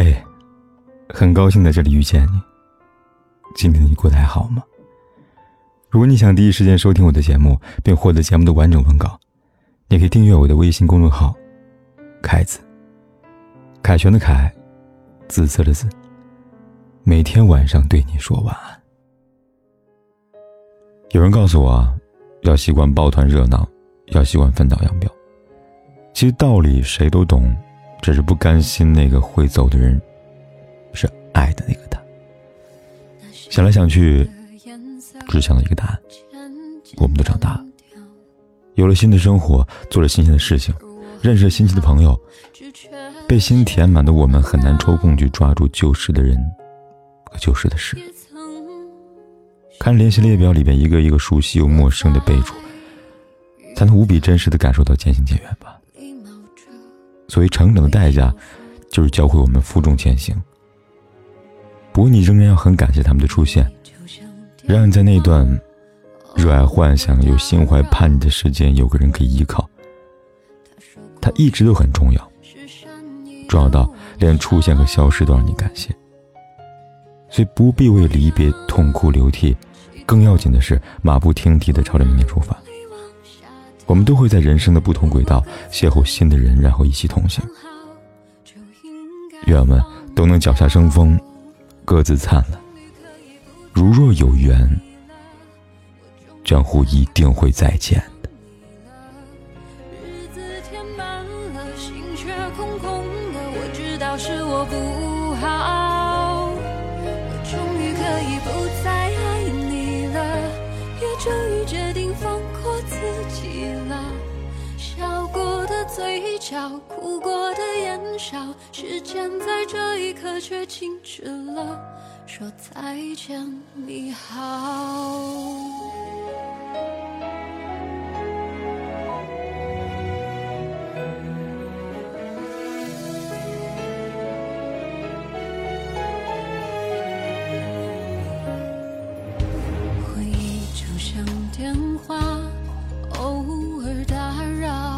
嘿，很高兴在这里遇见你。今天你过得还好吗？如果你想第一时间收听我的节目，并获得节目的完整文稿，你可以订阅我的微信公众号“凯子”。凯旋的凯，紫色的紫。每天晚上对你说晚安。有人告诉我，要习惯抱团热闹，要习惯分道扬镳。其实道理谁都懂。只是不甘心那个会走的人是爱的那个他。想来想去，只想到一个答案：我们都长大了，有了新的生活，做了新鲜的事情，认识了新奇的朋友。被心填满的我们，很难抽空去抓住旧时的人和旧时的事。看联系列表里边一个一个熟悉又陌生的备注，才能无比真实的感受到渐行渐远吧。所谓成长的代价，就是教会我们负重前行。不过，你仍然要很感谢他们的出现，让你在那段热爱幻想又心怀叛逆的时间，有个人可以依靠。他一直都很重要，重要到连出现和消失都让你感谢。所以，不必为离别痛哭流涕，更要紧的是马不停蹄地朝着明天出发。我们都会在人生的不同轨道邂逅新的人，然后一起同行。愿我们都能脚下生风，各自灿烂。如若有缘，江湖一定会再见的。终嘴角，哭过的眼梢，时间在这一刻却静止了，说再见，你好。回忆就像电话偶尔打扰，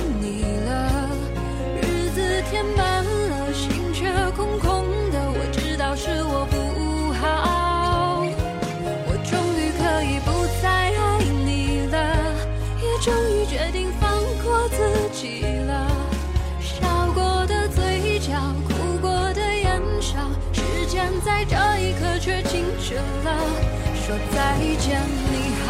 说再见，你好。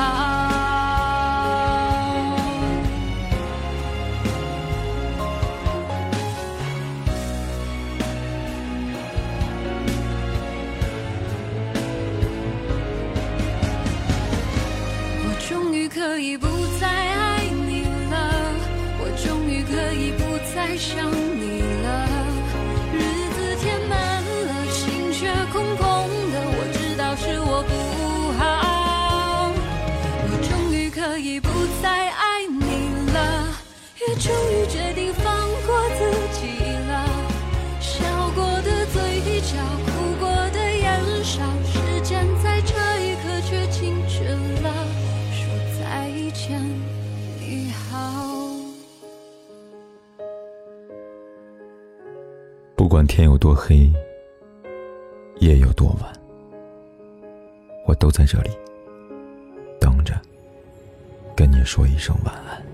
我终于可以不再爱你了，我终于可以不再想你了。已不再爱你了，也终于决定放过自己了。笑过的嘴角，哭过的眼梢，时间在这一刻却静止了。说再见你好。不管天有多黑，夜有多晚，我都在这里，说一声晚安。